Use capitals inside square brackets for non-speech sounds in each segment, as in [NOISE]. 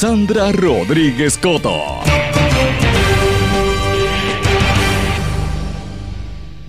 Sandra Rodríguez Coto.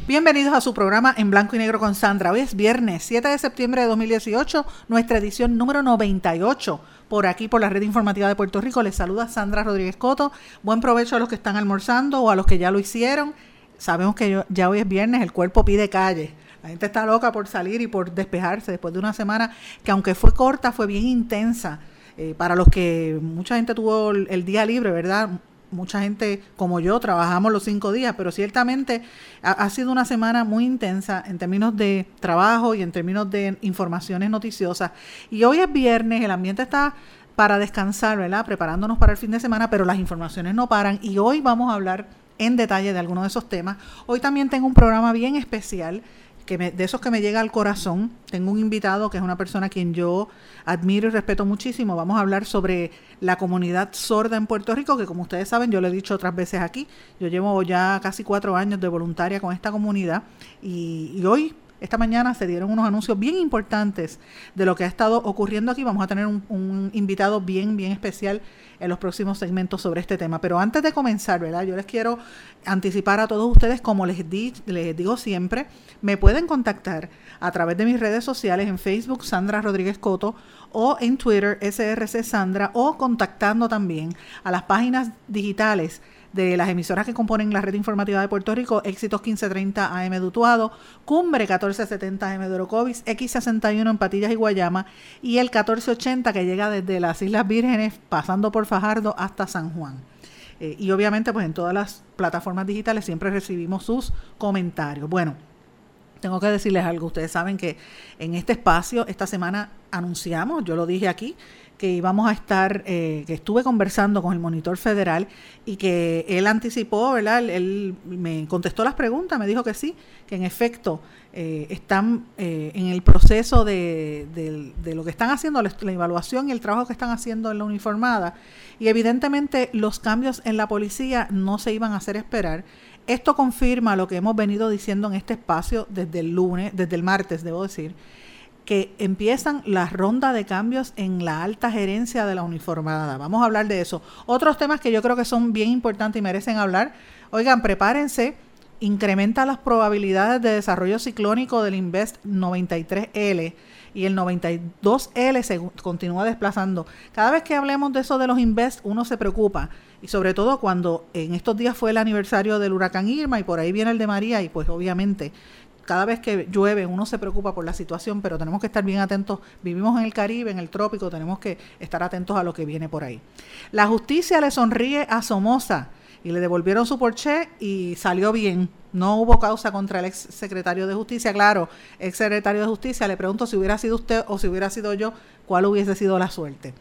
Bienvenidos a su programa en blanco y negro con Sandra. Hoy es viernes 7 de septiembre de 2018, nuestra edición número 98. Por aquí, por la red informativa de Puerto Rico, les saluda Sandra Rodríguez Coto. Buen provecho a los que están almorzando o a los que ya lo hicieron. Sabemos que ya hoy es viernes, el cuerpo pide calle. La gente está loca por salir y por despejarse después de una semana que aunque fue corta, fue bien intensa. Eh, para los que mucha gente tuvo el día libre, ¿verdad? mucha gente como yo trabajamos los cinco días, pero ciertamente ha, sido una semana muy intensa en términos de trabajo y en términos de informaciones noticiosas. Y hoy es viernes, el ambiente está para descansar, ¿verdad? Preparándonos para el fin de semana, pero las informaciones no paran y hoy vamos a hablar en detalle de algunos de esos temas. Hoy también tengo un programa bien especial de esos que me llega al corazón. Tengo un invitado que es una persona a quien yo admiro y respeto muchísimo. Vamos a hablar sobre la comunidad sorda en Puerto Rico, que como ustedes saben, yo lo he dicho otras veces aquí, yo llevo ya casi cuatro años de voluntaria con esta comunidad y hoy esta mañana se dieron unos anuncios bien importantes de lo que ha estado ocurriendo aquí. Vamos a tener un, invitado bien, bien especial en los próximos segmentos sobre este tema. Pero antes de comenzar, ¿verdad? Yo les quiero anticipar a todos ustedes, como les, di, les digo siempre, me pueden contactar a través de mis redes sociales en Facebook, Sandra Rodríguez Coto, o en Twitter, SRC Sandra, o contactando también a las páginas digitales de las emisoras que componen la red informativa de Puerto Rico, Éxitos 1530 AM de Utuado, Cumbre 1470 AM de Orocovis, X61 en Patillas y Guayama y el 1480 que llega desde las Islas Vírgenes pasando por Fajardo hasta San Juan. Eh, y obviamente pues en todas las plataformas digitales siempre recibimos sus comentarios. Bueno, tengo que decirles algo, ustedes saben que en este espacio esta semana anunciamos, yo lo dije aquí, que íbamos a estar, eh, que estuve conversando con el monitor federal y que él anticipó, ¿verdad? Él, me contestó las preguntas, me dijo que sí, que en efecto eh, están eh, en el proceso de, lo que están haciendo, la, la, evaluación y el trabajo que están haciendo en la uniformada. Y evidentemente los cambios en la policía no se iban a hacer esperar. Esto confirma lo que hemos venido diciendo en este espacio desde el lunes, desde el martes, debo decir que empiezan la ronda de cambios en la alta gerencia de la uniformada. Vamos a hablar de eso. Otros temas que yo creo que son bien importantes y merecen hablar. Oigan, prepárense. Incrementa las probabilidades de desarrollo ciclónico del Invest 93L y el 92L se continúa desplazando. Cada vez que hablemos de eso de los Invest, uno se preocupa. Y sobre todo cuando en estos días fue el aniversario del huracán Irma y por ahí viene el de María y pues obviamente cada vez que llueve uno se preocupa por la situación, pero tenemos que estar bien atentos. Vivimos en el Caribe, en el trópico, tenemos que estar atentos a lo que viene por ahí. La justicia le sonríe a Somoza y le devolvieron su porche y salió bien. No hubo causa contra el ex secretario de justicia. Claro, ex secretario de justicia, le pregunto si hubiera sido usted o si hubiera sido yo, cuál hubiese sido la suerte.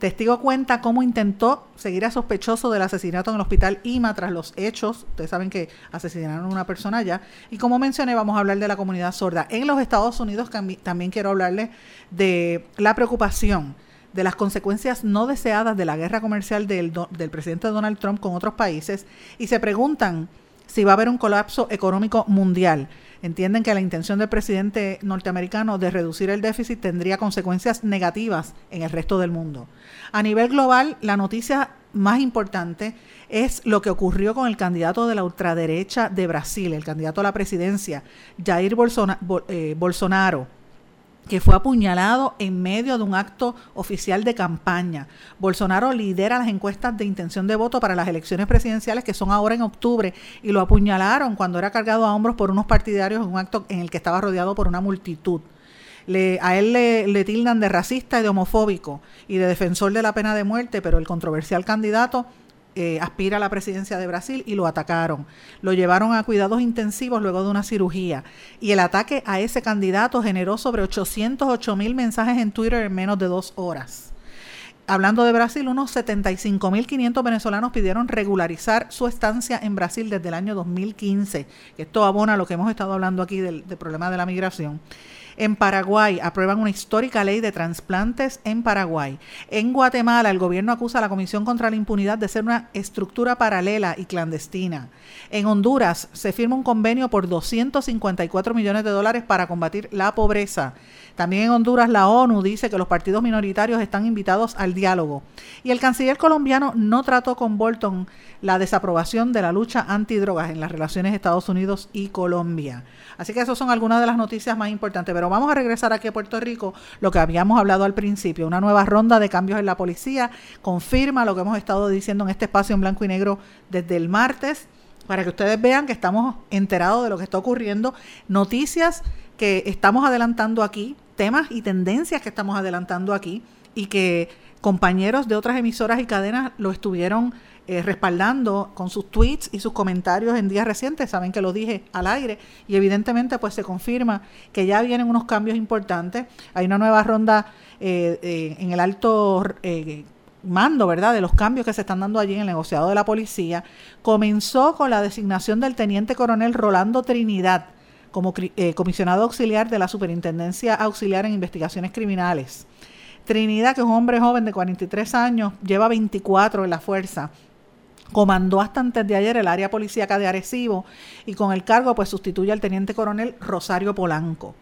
Testigo cuenta cómo intentó seguir a sospechoso del asesinato en el hospital IMA tras los hechos. Ustedes saben que asesinaron a una persona allá. Y como mencioné, vamos a hablar de la comunidad sorda. En los Estados Unidos también quiero hablarles de la preocupación de las consecuencias no deseadas de la guerra comercial del, del presidente Donald Trump con otros países. Y se preguntan si va a haber un colapso económico mundial. Entienden que la intención del presidente norteamericano de reducir el déficit tendría consecuencias negativas en el resto del mundo. A nivel global, la noticia más importante es lo que ocurrió con el candidato de la ultraderecha de Brasil, el candidato a la presidencia, Jair eh, Bolsonaro que fue apuñalado en medio de un acto oficial de campaña. Bolsonaro lidera las encuestas de intención de voto para las elecciones presidenciales que son ahora en octubre y lo apuñalaron cuando era cargado a hombros por unos partidarios en un acto en el que estaba rodeado por una multitud. a él le, le tildan de racista y de homofóbico y de defensor de la pena de muerte, pero el controversial candidato eh, aspira a la presidencia de Brasil y lo atacaron. Lo llevaron a cuidados intensivos luego de una cirugía. Y el ataque a ese candidato generó sobre 808 mil mensajes en Twitter en menos de dos horas. Hablando de Brasil, unos 75.500 venezolanos pidieron regularizar su estancia en Brasil desde el año 2015. Esto abona lo que hemos estado hablando aquí del problema de la migración. En Paraguay aprueban una histórica ley de trasplantes en Paraguay. En Guatemala el gobierno acusa a la Comisión contra la Impunidad de ser una estructura paralela y clandestina. En Honduras se firma un convenio por 254 millones de dólares para combatir la pobreza. También en Honduras la ONU dice que los partidos minoritarios están invitados al diálogo. Y el canciller colombiano no trató con Bolton la desaprobación de la lucha antidrogas en las relaciones Estados Unidos y Colombia. Así que esas son algunas de las noticias más importantes. Pero vamos a regresar aquí a Puerto Rico, lo que habíamos hablado al principio, una nueva ronda de cambios en la policía, confirma lo que hemos estado diciendo en este espacio en blanco y negro desde el martes, para que ustedes vean que estamos enterados de lo que está ocurriendo, noticias que estamos adelantando aquí, temas y tendencias que estamos adelantando aquí y que compañeros de otras emisoras y cadenas lo estuvieron eh, respaldando con sus tweets y sus comentarios en días recientes, saben que lo dije al aire, y evidentemente pues se confirma que ya vienen unos cambios importantes. Hay una nueva ronda eh, eh, en el alto mando, ¿verdad?, de los cambios que se están dando allí en el negociado de la policía. Comenzó con la designación del teniente coronel Rolando Trinidad como comisionado auxiliar de la Superintendencia Auxiliar en Investigaciones Criminales. Trinidad, que es un hombre joven de 43 años, lleva 24 en la fuerza comandó hasta antes de ayer el área policíaca de Arecibo y con el cargo pues sustituye al teniente coronel Rosario Polanco.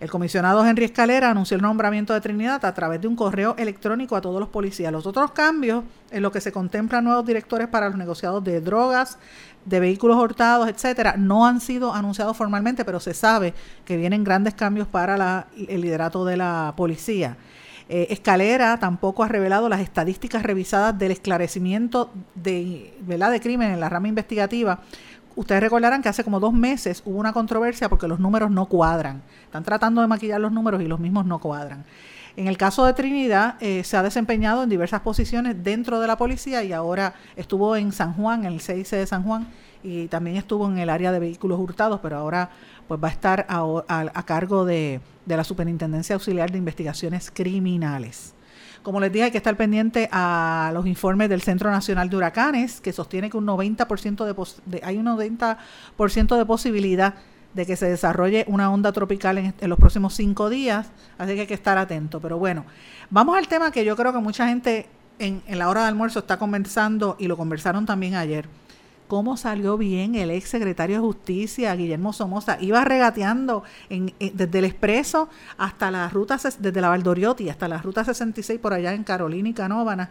El comisionado Henry Escalera anunció el nombramiento de Trinidad a través de un correo electrónico a todos los policías. Los otros cambios en lo que se contemplan nuevos directores para los negociados de drogas, de vehículos hurtados, etcétera, no han sido anunciados formalmente, pero se sabe que vienen grandes cambios para el liderato de la policía. Eh, Escalera tampoco ha revelado las estadísticas revisadas del esclarecimiento de, de crimen en la rama investigativa. Ustedes recordarán que hace como dos meses hubo una controversia porque los números no cuadran. Están tratando de maquillar los números y los mismos no cuadran. En el caso de Trinidad, eh, se ha desempeñado en diversas posiciones dentro de la policía y ahora estuvo en San Juan, en el CIC de San Juan, y también estuvo en el área de vehículos hurtados, pero ahora pues va a estar a cargo de, de la Superintendencia Auxiliar de Investigaciones Criminales. Como les dije, hay que estar pendiente a los informes del Centro Nacional de Huracanes, que sostiene que un 90% de, hay un 90% de posibilidad de que se desarrolle una onda tropical en, en, los próximos cinco días, así que hay que estar atento. Pero bueno, vamos al tema que yo creo que mucha gente en, en la hora de almuerzo está conversando y lo conversaron también ayer cómo salió bien el ex secretario de Justicia, Guillermo Somoza. Iba regateando desde el Expreso hasta la ruta, desde la Valdoriotti hasta la ruta 66 por allá en Carolina y Canóvana.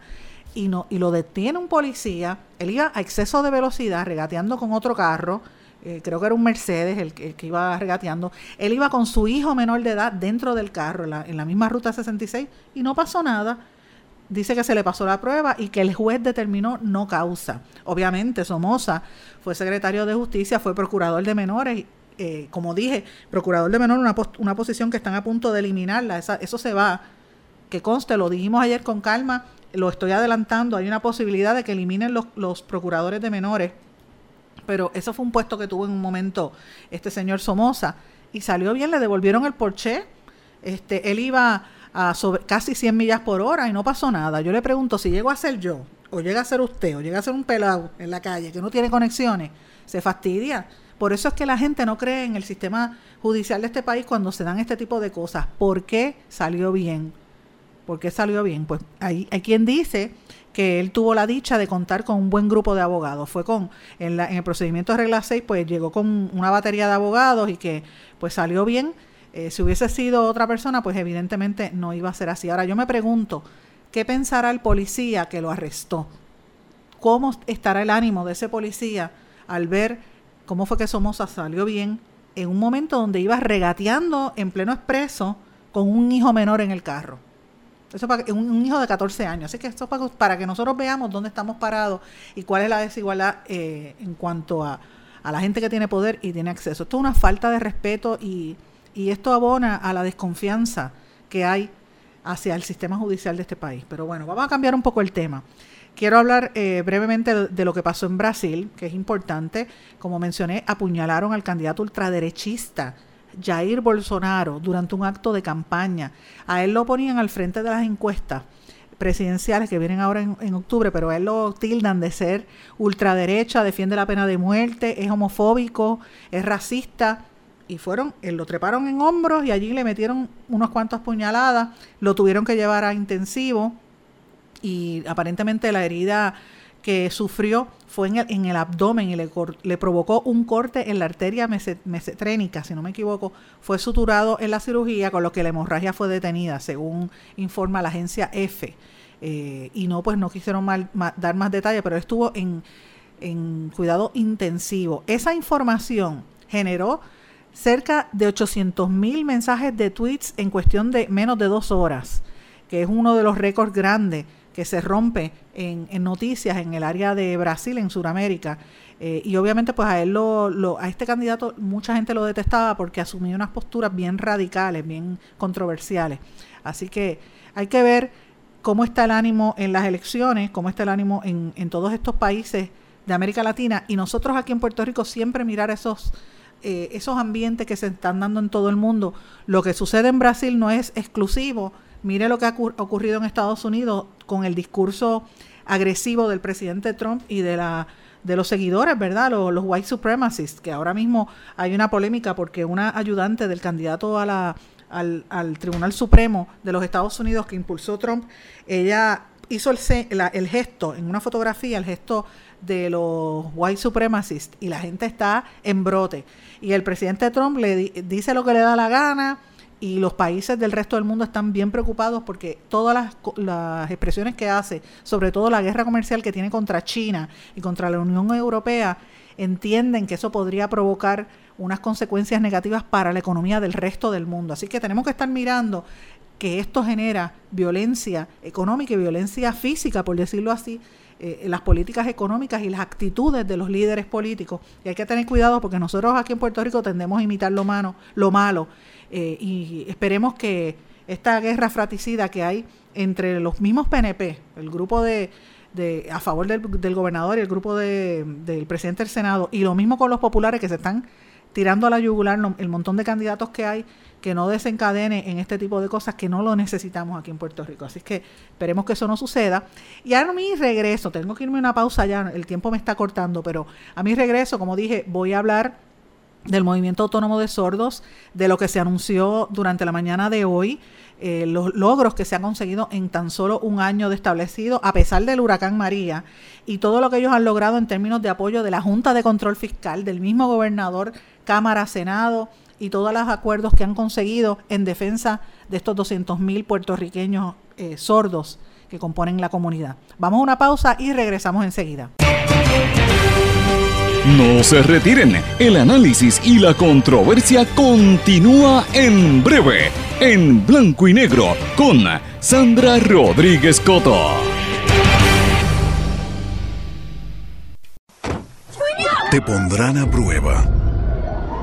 Y, no, y lo detiene un policía. Él iba a exceso de velocidad, regateando con otro carro. Eh, creo que era un Mercedes el que, iba regateando. Él iba con su hijo menor de edad dentro del carro, en la, en la misma ruta 66, y no pasó nada dice que se le pasó la prueba y que el juez determinó no causa. Obviamente, Somoza fue secretario de Justicia, fue procurador de menores. Eh, como dije, procurador de menores, una, una posición que están a punto de eliminarla. eso se va. Que conste, lo dijimos ayer con calma, lo estoy adelantando. Hay una posibilidad de que eliminen los, los procuradores de menores. Pero eso fue un puesto que tuvo en un momento este señor Somoza. Y salió bien, le devolvieron el porche. Este, él iba a sobre, casi 100 millas por hora y no pasó nada. Yo le pregunto si llego a ser yo, o llega a ser usted, o llega a ser un pelado en la calle que no tiene conexiones, se fastidia. Por eso es que la gente no cree en el sistema judicial de este país cuando se dan este tipo de cosas. ¿Por qué salió bien? ¿Por qué salió bien? Pues hay, hay quien dice que él tuvo la dicha de contar con un buen grupo de abogados. Fue con, en, la, en el procedimiento de regla 6, pues llegó con una batería de abogados y que pues salió bien. Eh, si hubiese sido otra persona, pues evidentemente no iba a ser así. Ahora yo me pregunto, ¿qué pensará el policía que lo arrestó? ¿Cómo estará el ánimo de ese policía al ver cómo fue que Somoza salió bien en un momento donde iba regateando en pleno expreso con un hijo menor en el carro? Eso para un, hijo de 14 años. Así que esto para, para que nosotros veamos dónde estamos parados y cuál es la desigualdad eh, en cuanto a, a, la gente que tiene poder y tiene acceso. Esto es una falta de respeto y, y esto abona a la desconfianza que hay hacia el sistema judicial de este país. Pero bueno, vamos a cambiar un poco el tema. Quiero hablar eh, brevemente de lo que pasó en Brasil, que es importante. Como mencioné, apuñalaron al candidato ultraderechista Jair Bolsonaro durante un acto de campaña. A él lo ponían al frente de las encuestas presidenciales que vienen ahora en, octubre, pero a él lo tildan de ser ultraderecha, defiende la pena de muerte, es homofóbico, es racista. Y fueron, él lo treparon en hombros y allí le metieron unos cuantos puñaladas, lo tuvieron que llevar a intensivo y aparentemente la herida que sufrió fue en el, en el abdomen y le, le, provocó un corte en la arteria mesetrénica, si no me equivoco, fue suturado en la cirugía, con lo que la hemorragia fue detenida, según informa la agencia F. Eh, y no, pues no quisieron dar más detalles, pero estuvo en, en cuidado intensivo. Esa información generó cerca de 800 mil mensajes de tweets en cuestión de menos de dos horas, que es uno de los récords grandes que se rompe en, noticias en el área de Brasil, en Sudamérica. Eh, y obviamente pues a él lo, a este candidato mucha gente lo detestaba porque asumía unas posturas bien radicales, bien controversiales. Así que hay que ver cómo está el ánimo en las elecciones, cómo está el ánimo en, en todos estos países de América Latina y nosotros aquí en Puerto Rico siempre mirar esos eh, esos ambientes que se están dando en todo el mundo. Lo que sucede en Brasil no es exclusivo Mire lo que ha ocurrido en Estados Unidos con el discurso agresivo del presidente Trump y de la de los seguidores, ¿verdad? Los, white supremacists, que ahora mismo hay una polémica porque una ayudante del candidato a la, al, al Tribunal Supremo de los Estados Unidos que impulsó Trump, ella hizo el, el gesto, en una fotografía, el gesto de los white supremacists y la gente está en brote. Y el presidente Trump le dice lo que le da la gana, y los países del resto del mundo están bien preocupados porque todas las, las, expresiones que hace, sobre todo la guerra comercial que tiene contra China y contra la Unión Europea, entienden que eso podría provocar unas consecuencias negativas para la economía del resto del mundo. Así que tenemos que estar mirando que esto genera violencia económica y violencia física, por decirlo así, eh, las políticas económicas y las actitudes de los líderes políticos. Y hay que tener cuidado porque nosotros aquí en Puerto Rico tendemos a imitar lo, malo, lo malo eh, y esperemos que esta guerra fratricida que hay entre los mismos PNP, el grupo de, de a favor del, gobernador y el grupo de, del presidente del Senado, y lo mismo con los populares que se están tirando a la yugular el montón de candidatos que hay, que no desencadene en este tipo de cosas que no lo necesitamos aquí en Puerto Rico. Así que esperemos que eso no suceda. Y ahora mi regreso, tengo que irme a una pausa ya, el tiempo me está cortando, pero a mi regreso, como dije, voy a hablar del movimiento autónomo de sordos, de lo que se anunció durante la mañana de hoy, eh, los logros que se han conseguido en tan solo un año de establecido, a pesar del huracán María, y todo lo que ellos han logrado en términos de apoyo de la Junta de Control Fiscal, del mismo gobernador, Cámara, Senado, y todos los acuerdos que han conseguido en defensa de estos 200.000 puertorriqueños eh, sordos que componen la comunidad. Vamos a una pausa y regresamos enseguida. No se retiren, el análisis y la controversia continúa en breve, en blanco y negro, con Sandra Rodríguez Coto. Te pondrán a prueba,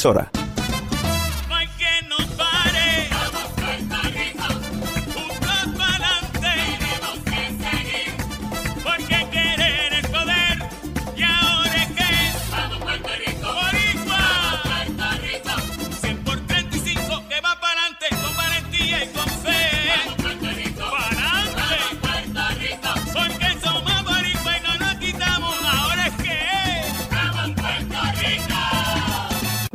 emisora.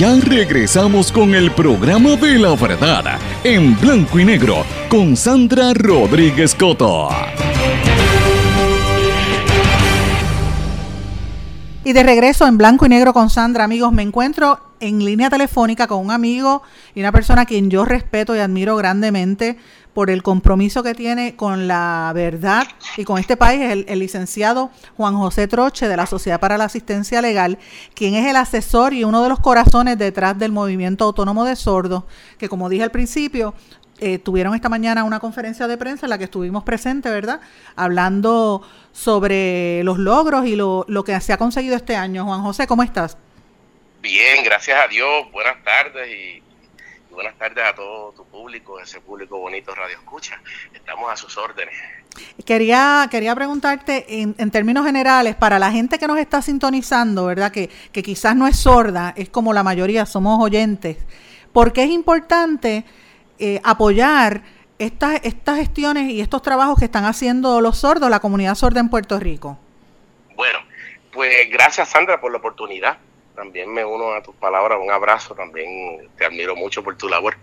ya regresamos con el programa de la verdad en blanco y negro con Sandra Rodríguez Coto. Y de regreso en blanco y negro con Sandra, amigos, me encuentro en línea telefónica con un amigo y una persona a quien yo respeto y admiro grandemente, por el compromiso que tiene con la verdad y con este país, el, el, licenciado Juan José Troche de la Sociedad para la Asistencia Legal, quien es el asesor y uno de los corazones detrás del movimiento autónomo de sordos, que como dije al principio, eh, tuvieron esta mañana una conferencia de prensa en la que estuvimos presentes, ¿verdad? Hablando sobre los logros y lo, lo que se ha conseguido este año. Juan José, ¿cómo estás? Bien, gracias a Dios. Buenas tardes y buenas tardes a todo tu público, ese público bonito Radio Escucha. Estamos a sus órdenes. Quería, quería preguntarte en, en, términos generales, para la gente que nos está sintonizando, ¿verdad? Que, que quizás no es sorda, es como la mayoría, somos oyentes. ¿Por qué es importante eh, apoyar estas, estas gestiones y estos trabajos que están haciendo los sordos, la comunidad sorda en Puerto Rico? Bueno, pues gracias Sandra por la oportunidad también me uno a tus palabras, un abrazo, también te admiro mucho por tu labor.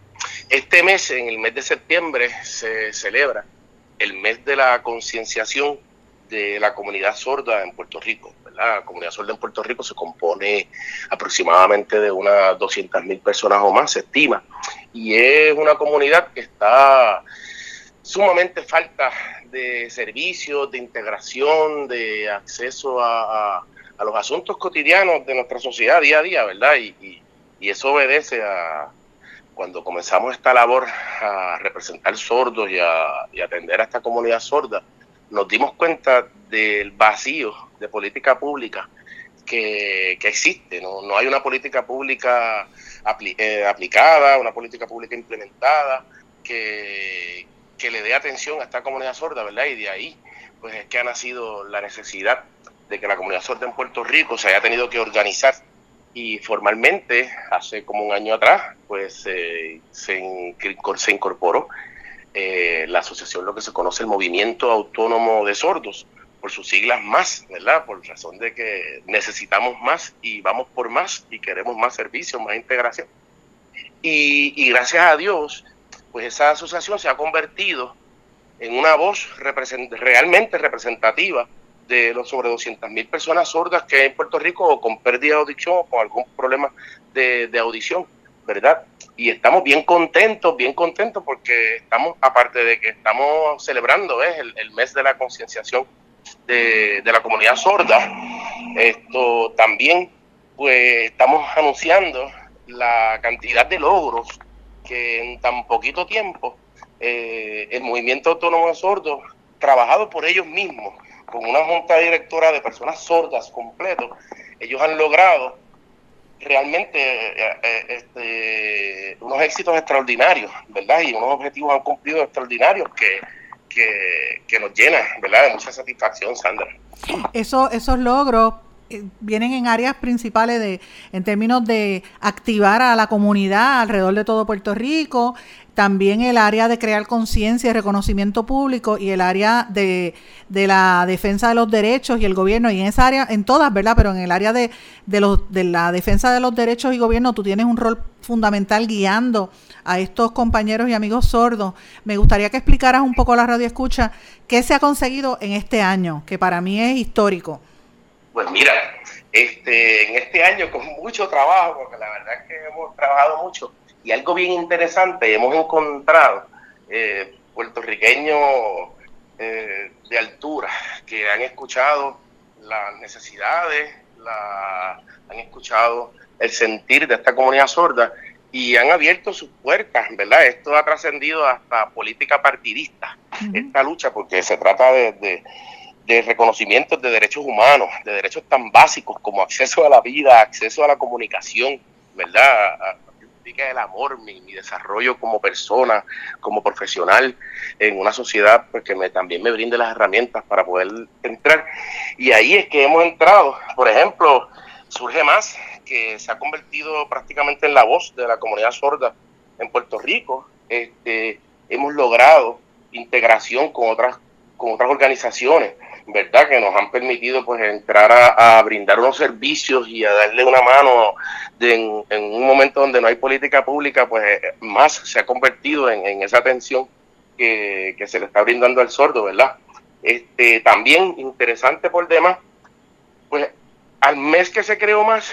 Este mes, en el mes de septiembre, se celebra el mes de la concienciación de la comunidad sorda en Puerto Rico. La comunidad sorda en Puerto Rico se compone aproximadamente de unas 200 mil personas o más, se estima, y es una comunidad que está sumamente falta de servicios, de integración, de acceso a a los asuntos cotidianos de nuestra sociedad día a día, ¿verdad? Y, y, eso obedece a cuando comenzamos esta labor a representar sordos y a, y atender a esta comunidad sorda, nos dimos cuenta del vacío de política pública que, que existe. ¿no? no hay una política pública apli eh, aplicada, una política pública implementada que, que le dé atención a esta comunidad sorda, ¿verdad? Y de ahí, pues es que ha nacido la necesidad de que la comunidad sorda en Puerto Rico se haya tenido que organizar y formalmente, hace como un año atrás, pues eh, se, se, incorporó eh, la asociación, lo que se conoce el Movimiento Autónomo de Sordos, por sus siglas más, ¿verdad? Por razón de que necesitamos más y vamos por más y queremos más servicios, más integración. Y, y gracias a Dios, pues esa asociación se ha convertido en una voz realmente representativa de los sobre 200 mil personas sordas que hay en Puerto Rico con pérdida de audición o con algún problema de, audición, ¿verdad? Y estamos bien contentos, bien contentos porque estamos, aparte de que estamos celebrando el, mes de la concienciación de, de, la comunidad sorda, esto también pues estamos anunciando la cantidad de logros que en tan poquito tiempo eh, el movimiento autónomo de sordos, trabajado por ellos mismos, con una junta directora de personas sordas completo, ellos han logrado realmente eh, eh, este, unos éxitos extraordinarios, ¿verdad? Y unos objetivos han cumplido extraordinarios que, que, nos llenan, ¿verdad? De mucha satisfacción, Sandra. Eso, esos logros vienen en áreas principales de en términos de activar a la comunidad alrededor de todo Puerto Rico, también el área de crear conciencia y reconocimiento público y el área de, la defensa de los derechos y el gobierno, y en esa área, en todas, ¿verdad? Pero en el área de, de, los, de la defensa de los derechos y gobierno, tú tienes un rol fundamental guiando a estos compañeros y amigos sordos. Me gustaría que explicaras un poco a la radio escucha qué se ha conseguido en este año, que para mí es histórico. Pues mira, este, en este año con mucho trabajo, porque la verdad es que hemos trabajado mucho, y algo bien interesante, hemos encontrado eh, puertorriqueños eh, de altura que han escuchado las necesidades, la, han escuchado el sentir de esta comunidad sorda y han abierto sus puertas, ¿verdad? Esto ha trascendido hasta política partidista, esta lucha, porque se trata de, de reconocimiento de derechos humanos, de derechos tan básicos como acceso a la vida, acceso a la comunicación, ¿verdad? El amor, mi, desarrollo como persona, como profesional en una sociedad pues, que me, también me brinde las herramientas para poder entrar. Y ahí es que hemos entrado. Por ejemplo, surge más que se ha convertido prácticamente en la voz de la comunidad sorda en Puerto Rico. Este, hemos logrado integración con otras, con otras organizaciones ¿verdad? Que nos han permitido pues entrar a, brindar unos servicios y a darle una mano en, un momento donde no hay política pública, pues eh, más se ha convertido en, esa atención que, se le está brindando al sordo, ¿verdad? Este, también interesante por demás, pues al mes que se creó más,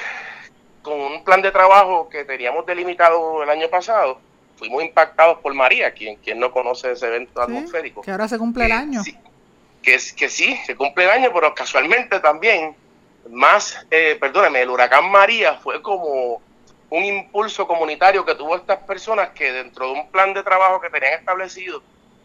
con un plan de trabajo que teníamos delimitado el año pasado, fuimos impactados por María, quien, quien no conoce ese evento atmosférico. Que ahora se cumple el eh, año que, que sí, se cumple el año, pero casualmente también, más, eh, perdóneme, el huracán María fue como un impulso comunitario que tuvo estas personas que dentro de un plan de trabajo que tenían establecido,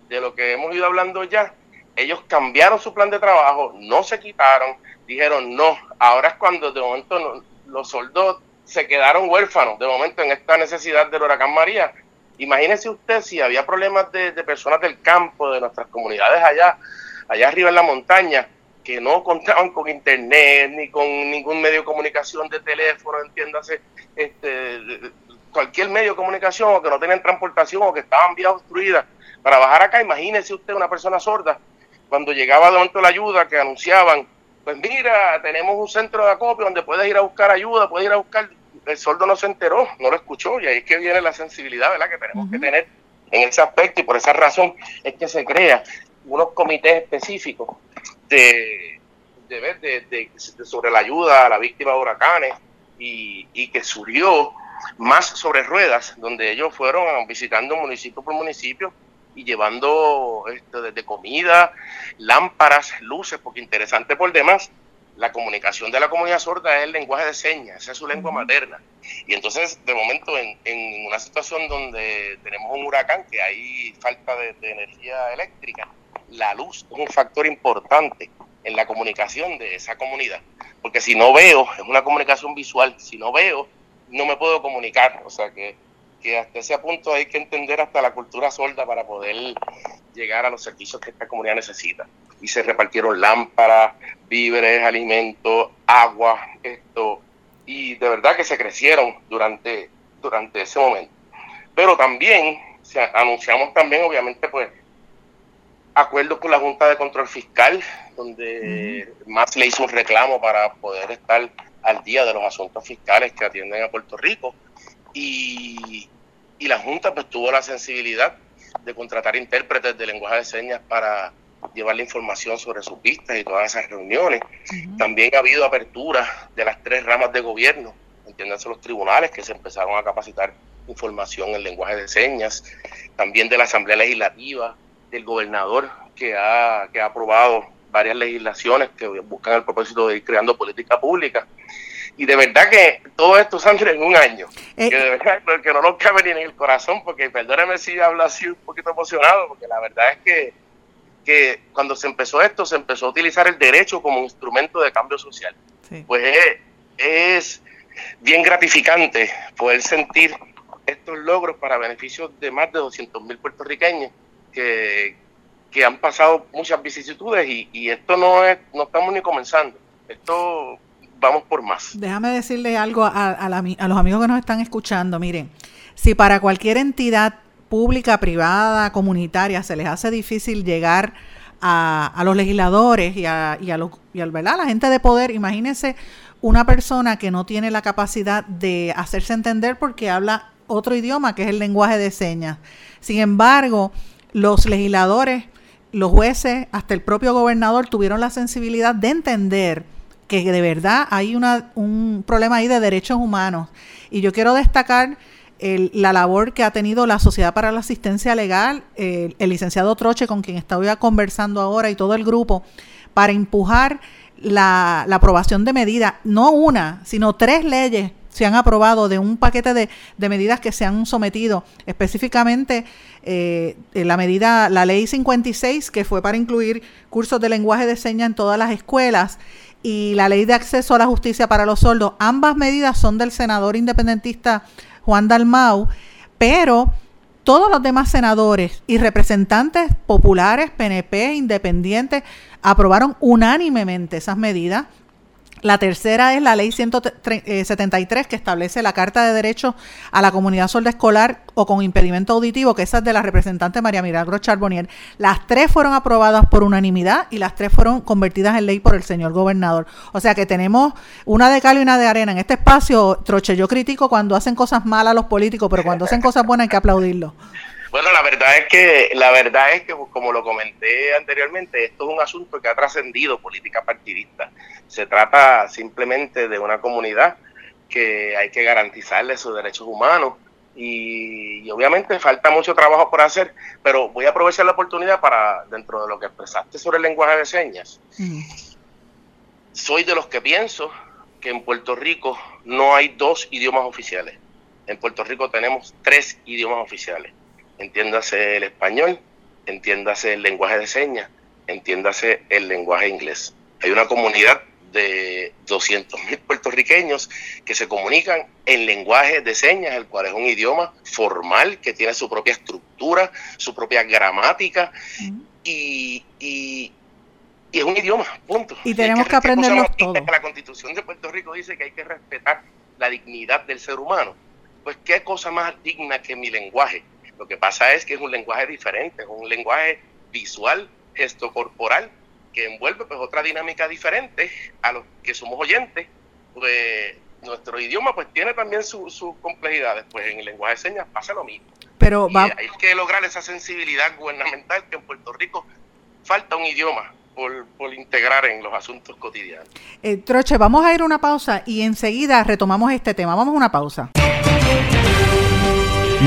de lo que hemos ido hablando ya, ellos cambiaron su plan de trabajo, no se quitaron, dijeron no, ahora es cuando de momento los soldados se quedaron huérfanos, de momento en esta necesidad del huracán María. Imagínese usted si había problemas de personas del campo, de nuestras comunidades allá, allá arriba en la montaña, que no contaban con internet ni con ningún medio de comunicación de teléfono, entiéndase, este, cualquier medio de comunicación o que no tenían transportación o que estaban vías obstruidas para bajar acá, imagínese usted una persona sorda, cuando llegaba de momento la ayuda que anunciaban, pues mira, tenemos un centro de acopio donde puedes ir a buscar ayuda, puedes ir a buscar, el sordo no se enteró, no lo escuchó y ahí es que viene la sensibilidad, ¿verdad? Que tenemos que tener en ese aspecto y por esa razón es que se crea unos comités específicos de, de, de, sobre la ayuda a la víctima de huracanes y, y, que surgió más sobre ruedas, donde ellos fueron visitando municipio por municipio y llevando esto desde comida, lámparas, luces, porque interesante por demás, la comunicación de la comunidad sorda es el lenguaje de señas, esa es su lengua materna. Y entonces, de momento, en, en una situación donde tenemos un huracán, que hay falta de energía eléctrica, la luz es un factor importante en la comunicación de esa comunidad. Porque si no veo, es una comunicación visual, si no veo, no me puedo comunicar. O sea que, hasta ese punto hay que entender hasta la cultura sorda para poder llegar a los servicios que esta comunidad necesita. Y se repartieron lámparas, víveres, alimentos, agua, esto. Y de verdad que se crecieron durante, durante ese momento. Pero también se anunciamos también, obviamente, pues acuerdo con la Junta de Control Fiscal, donde más le hizo un reclamo para poder estar al día de los asuntos fiscales que atienden a Puerto Rico. Y, y la Junta pues tuvo la sensibilidad de contratar intérpretes de lenguaje de señas para llevar la información sobre sus vistas y todas esas reuniones. También ha habido apertura de las tres ramas de gobierno, entiéndanse los tribunales que se empezaron a capacitar información en lenguaje de señas, también de la Asamblea Legislativa, del gobernador que ha, que ha aprobado varias legislaciones que buscan el propósito de ir creando política pública. Y de verdad que todo esto, Sandra, en un año, eh, que de verdad que no nos cabe ni en el corazón, porque perdóneme si hablo así un poquito emocionado, porque la verdad es que, que cuando se empezó esto, se empezó a utilizar el derecho como instrumento de cambio social. Pues es, es bien gratificante poder sentir estos logros para beneficio de más de 200 mil puertorriqueños que, que, han pasado muchas vicisitudes y, y, esto no es no estamos ni comenzando. Esto vamos por más. Déjame decirle algo a, a, a los amigos que nos están escuchando. Miren, si para cualquier entidad pública, privada, comunitaria se les hace difícil llegar a, a los legisladores y a, y a, los, y a la gente de poder, imagínense una persona que no tiene la capacidad de hacerse entender porque habla otro idioma, que es el lenguaje de señas. Sin embargo, los legisladores, los jueces, hasta el propio gobernador tuvieron la sensibilidad de entender que de verdad hay una, un problema ahí de derechos humanos. Y yo quiero destacar el, la labor que ha tenido la Sociedad para la Asistencia Legal, el, el licenciado Troche, con quien estoy conversando ahora, y todo el grupo, para empujar la, la aprobación de medidas, no una, sino tres leyes se han aprobado de un paquete de, de medidas que se han sometido, específicamente eh, la medida, la ley 56, que fue para incluir cursos de lenguaje de señas en todas las escuelas, y la ley de acceso a la justicia para los sordos. Ambas medidas son del senador independentista Juan Dalmau, pero todos los demás senadores y representantes populares, PNP, independientes, aprobaron unánimemente esas medidas la tercera es la ley 173 que establece la Carta de Derechos a la Comunidad Sorda Escolar o con impedimento auditivo, que esa es de la representante María Milagro Charbonnier. Las tres fueron aprobadas por unanimidad y las tres fueron convertidas en ley por el señor gobernador. O sea que tenemos una de cal y una de arena. En este espacio, Troche, yo critico cuando hacen cosas malas los políticos, pero cuando hacen cosas buenas hay que aplaudirlo. Bueno, la verdad es que la verdad es que como lo comenté anteriormente, esto es un asunto que ha trascendido política partidista. Se trata simplemente de una comunidad que hay que garantizarle sus derechos humanos y, obviamente falta mucho trabajo por hacer, pero voy a aprovechar la oportunidad para dentro de lo que expresaste sobre el lenguaje de señas. Soy de los que pienso que en Puerto Rico no hay dos idiomas oficiales. En Puerto Rico tenemos tres idiomas oficiales entiéndase el español, entiéndase el lenguaje de señas, entiéndase el lenguaje inglés. Hay una comunidad de 200.000 puertorriqueños que se comunican en lenguaje de señas, el cual es un idioma formal que tiene su propia estructura, su propia gramática y, y, es un idioma, punto. Y tenemos que, aprenderlo todo. La constitución de Puerto Rico dice que hay que respetar la dignidad del ser humano. Pues qué cosa más digna que mi lenguaje. Lo que pasa es que es un lenguaje diferente, es un lenguaje visual, gesto corporal, que envuelve pues otra dinámica diferente a los que somos oyentes. Pues nuestro idioma pues tiene también sus complejidades, pues en el lenguaje de señas pasa lo mismo. Pero hay que lograr esa sensibilidad gubernamental que en Puerto Rico falta un idioma por, por, integrar en los asuntos cotidianos. Eh, Troche, vamos a ir a una pausa y enseguida retomamos este tema. Vamos a una pausa.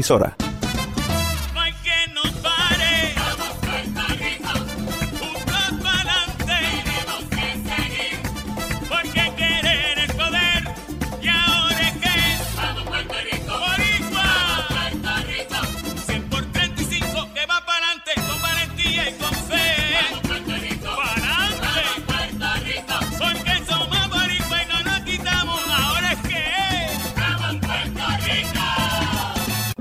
emisora.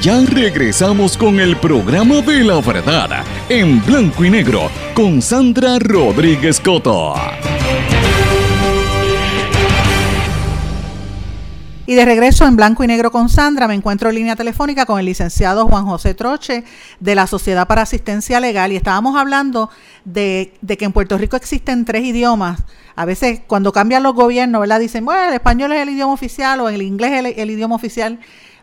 ya regresamos con el programa de la verdad en blanco y negro con Sandra Rodríguez Coto. Y de regreso en blanco y negro con Sandra, me encuentro en línea telefónica con el licenciado Juan José Troche de la Sociedad para Asistencia Legal y estábamos hablando de, que en Puerto Rico existen tres idiomas. A veces cuando cambian los gobiernos. Dicen, bueno, el español es el idioma oficial o el inglés es el idioma oficial.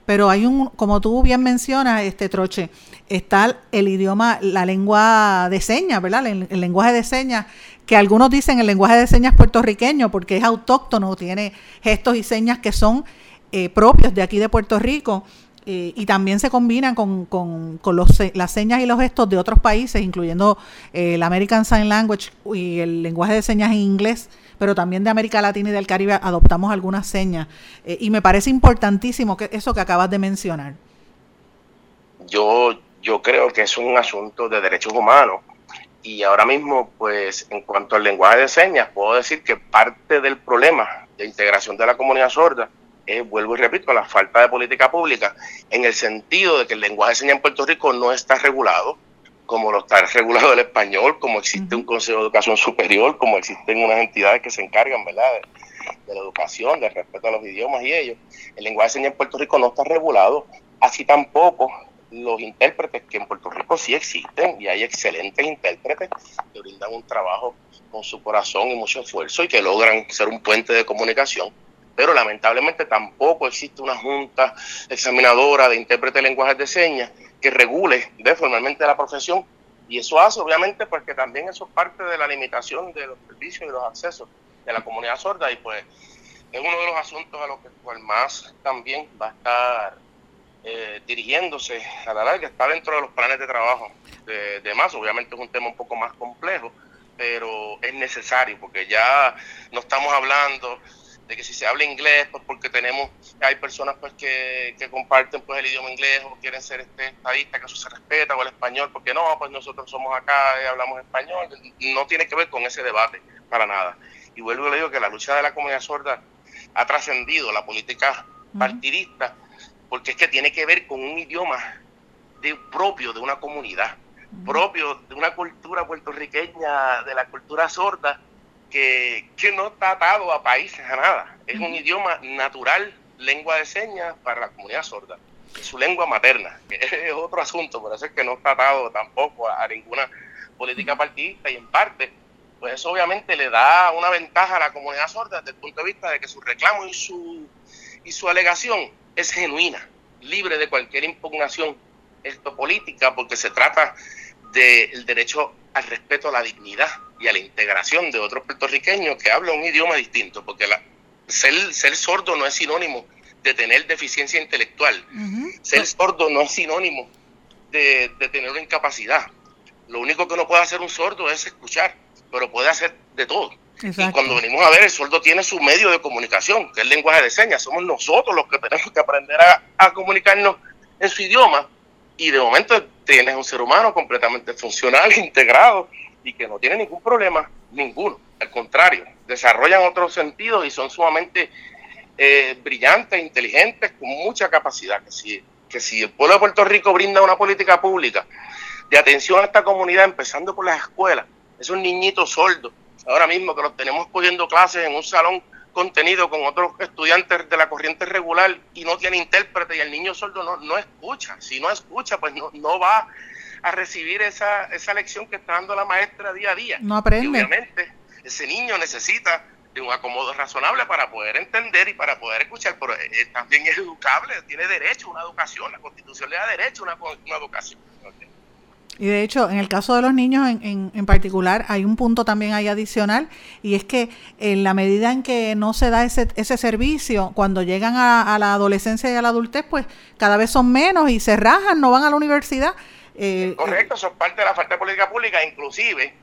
Pero hay un, como tú bien mencionas, este Troche, está el idioma, la lengua de señas, ¿verdad? El, lenguaje de señas, que algunos dicen el lenguaje de señas puertorriqueño porque es autóctono, tiene gestos y señas que son eh, propios de aquí de Puerto Rico eh, y también se combinan con, con, con los, las señas y los gestos de otros países, incluyendo eh, el American Sign Language y el lenguaje de señas en inglés, pero también de América Latina y del Caribe adoptamos algunas señas. Eh, y me parece importantísimo que eso que acabas de mencionar. Yo, yo creo que es un asunto de derechos humanos y ahora mismo, pues en cuanto al lenguaje de señas, puedo decir que parte del problema de integración de la comunidad sorda es, vuelvo y repito, la falta de política pública, en el sentido de que el lenguaje de señas en Puerto Rico no está regulado, como lo está regulado el español, como existe un Consejo de Educación Superior, como existen unas entidades que se encargan, ¿verdad?, de, de la educación, del respeto a los idiomas y ellos. El lenguaje de señas en Puerto Rico no está regulado, así tampoco los intérpretes que en Puerto Rico sí existen y hay excelentes intérpretes que brindan un trabajo con su corazón y mucho esfuerzo y que logran ser un puente de comunicación. Pero lamentablemente tampoco existe una junta examinadora de intérpretes de lenguajes de señas que regule de formalmente la profesión y eso hace obviamente porque también eso es parte de la limitación de los servicios y los accesos de la comunidad sorda y pues es uno de los asuntos a los que cual más también va a estar eh, dirigiéndose a la larga, está dentro de los planes de trabajo de, de más. Obviamente es un tema un poco más complejo, pero es necesario porque ya no estamos hablando de que si se habla inglés, pues porque tenemos, hay personas pues que, que comparten pues el idioma inglés o quieren ser este estadistas, que eso se respeta, o el español, porque no, pues nosotros somos acá y hablamos español, no tiene que ver con ese debate para nada. Y vuelvo y le digo que la lucha de la comunidad sorda ha trascendido la política partidista porque es que tiene que ver con un idioma de, propio de una comunidad, propio de una cultura puertorriqueña, de la cultura sorda, que, que no está atado a países, a nada. Es un idioma natural, lengua de señas para la comunidad sorda. Su lengua materna, [LAUGHS] que es otro asunto, por eso es que no está atado tampoco a, ninguna política partidista y en parte, pues eso obviamente le da una ventaja a la comunidad sorda desde el punto de vista de que su reclamo y su, y su alegación es genuina, libre de cualquier impugnación esto política, porque se trata del derecho al respeto a la dignidad y a la integración de otros puertorriqueños que hablan un idioma distinto, porque la, ser, ser sordo no es sinónimo de tener deficiencia intelectual. Ser sordo no es sinónimo de, tener una incapacidad. Lo único que no puede hacer un sordo es escuchar, pero puede hacer de todo. Y cuando venimos a ver, el sordo tiene su medio de comunicación, que es el lenguaje de señas. Somos nosotros los que tenemos que aprender a, a comunicarnos en su idioma. Y de momento tienes un ser humano completamente funcional, [LAUGHS] integrado y que no tiene ningún problema, ninguno. Al contrario, desarrollan otros sentidos y son sumamente eh, brillantes, inteligentes, con mucha capacidad. Que si, que si el pueblo de Puerto Rico brinda una política pública de atención a esta comunidad, empezando por las escuelas, esos niñitos sordos, ahora mismo que los tenemos cogiendo clases en un salón contenido con otros estudiantes de la corriente regular y no tiene intérprete y el niño sordo no, no escucha. Si no escucha, pues no, no va a recibir esa, esa lección que está dando la maestra día a día. No aprende. obviamente ese niño necesita de un acomodo razonable para poder entender y para poder escuchar, pero eh, eh, también es educable, tiene derecho a una educación, la constitución le da derecho a una, educación. Y de hecho, en el caso de los niños en, en, particular, hay un punto también ahí adicional, y es que en la medida en que no se da ese, ese servicio, cuando llegan a, a la adolescencia y a la adultez, pues cada vez son menos y se rajan, no van a la universidad. Eh, Correcto, eso es parte de la falta de política pública, inclusive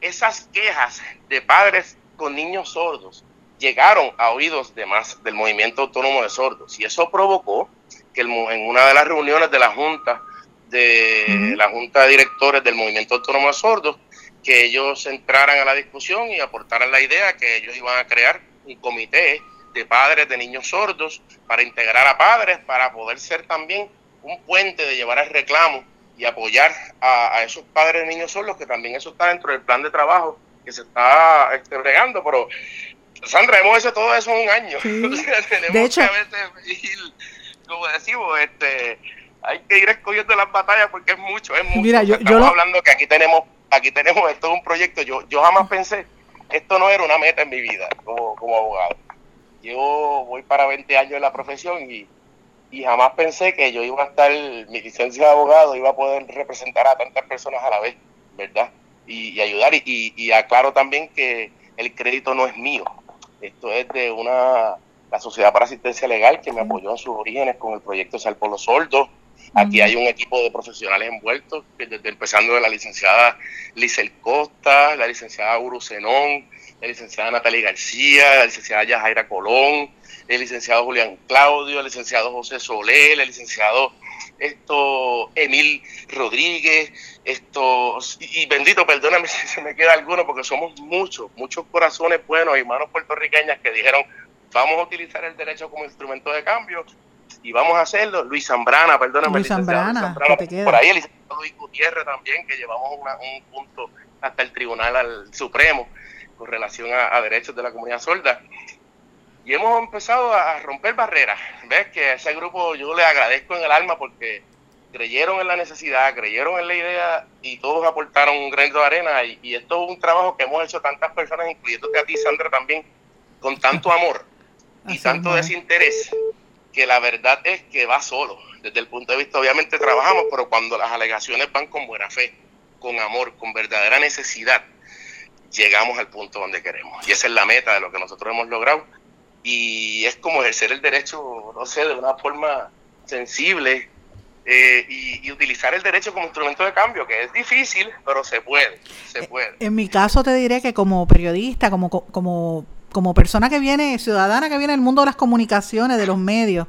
esas quejas de padres con niños sordos llegaron a oídos de más del movimiento autónomo de sordos y eso provocó que en una de las reuniones de la junta de la junta de directores del movimiento autónomo de sordos que ellos entraran a la discusión y aportaran la idea que ellos iban a crear un comité de padres de niños sordos para integrar a padres para poder ser también un puente de llevar el reclamo y apoyar a, esos padres de niños solos, que también eso está dentro del plan de trabajo que se está este, bregando, pero Sandra, hemos hecho todo eso en un año. [LAUGHS] tenemos de hecho, que a veces ir, como decimos, este, hay que ir escogiendo las batallas porque es mucho, es mucho. Mira, yo, Estamos hablando que aquí tenemos, aquí tenemos esto es un proyecto, yo, yo jamás pensé, esto no era una meta en mi vida como, como abogado. Yo voy para 20 años en la profesión y y jamás pensé que yo iba a estar, mi licencia de abogado iba a poder representar a tantas personas a la vez, ¿verdad? Y, ayudar. Y, y, aclaro también que el crédito no es mío. Esto es de una la Sociedad para Asistencia Legal que me apoyó en sus orígenes con el proyecto Salpolo Soldo. Aquí hay un equipo de profesionales envueltos, desde empezando de la licenciada Lisel Costa, la licenciada Uru Zenón, la licenciada Natalia García, la licenciada Yajaira Colón, el licenciado Julián Claudio, el licenciado José Soler, el licenciado esto Emil Rodríguez, esto y, bendito, perdóname [LAUGHS] si se me queda alguno porque somos muchos, muchos corazones buenos y manos puertorriqueñas que dijeron, vamos a utilizar el derecho como instrumento de cambio y vamos a hacerlo. Luis Zambrana, perdóname, Luis Zambrana, por ahí el licenciado Luis Gutiérrez también, que llevamos un punto hasta el Tribunal al Supremo con relación a derechos de la comunidad sorda y hemos empezado a romper barreras. ¿Ves? Que ese grupo yo le agradezco en el alma porque creyeron en la necesidad, creyeron en la idea y todos aportaron un granito de arena. Y, esto es un trabajo que hemos hecho tantas personas, incluyéndote a ti, Sandra, también, con tanto amor y tanto desinterés, que la verdad es que va solo. Desde el punto de vista, obviamente trabajamos, pero cuando las alegaciones van con buena fe, con amor, con verdadera necesidad, llegamos al punto donde queremos. Y esa es la meta de lo que nosotros hemos logrado y es como ejercer el derecho, no sé, de una forma sensible eh, y, utilizar el derecho como instrumento de cambio, que es difícil, pero se puede, se eh, puede. En mi caso te diré que como periodista, como, como, como persona que viene, ciudadana que viene del mundo de las comunicaciones, de los medios,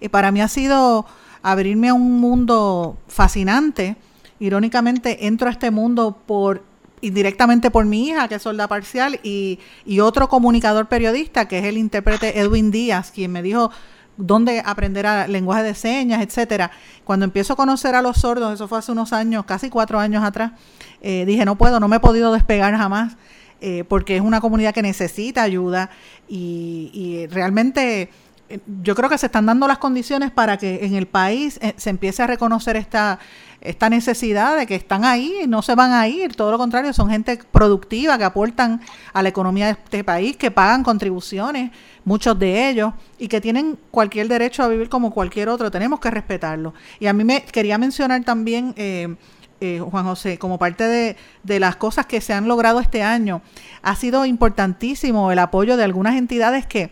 eh, para mí ha sido abrirme a un mundo fascinante. Irónicamente, entro a este mundo por indirectamente por mi hija, que es solda parcial, y, y otro comunicador periodista, que es el intérprete Edwin Díaz, quien me dijo, dónde aprender a lenguaje de señas, etcétera. Cuando empiezo a conocer a los sordos, eso fue hace unos años, casi cuatro años atrás, eh, dije, no puedo, no me he podido despegar jamás, eh, porque es una comunidad que necesita ayuda y, realmente yo creo que se están dando las condiciones para que en el país eh, se empiece a reconocer esta, esta necesidad de que están ahí y no se van a ir, todo lo contrario, son gente productiva que aportan a la economía de este país, que pagan contribuciones, muchos de ellos, y que tienen cualquier derecho a vivir como cualquier otro, tenemos que respetarlo. Y a mí me quería mencionar también... Eh, eh, Juan José, como parte de, de, las cosas que se han logrado este año, ha sido importantísimo el apoyo de algunas entidades que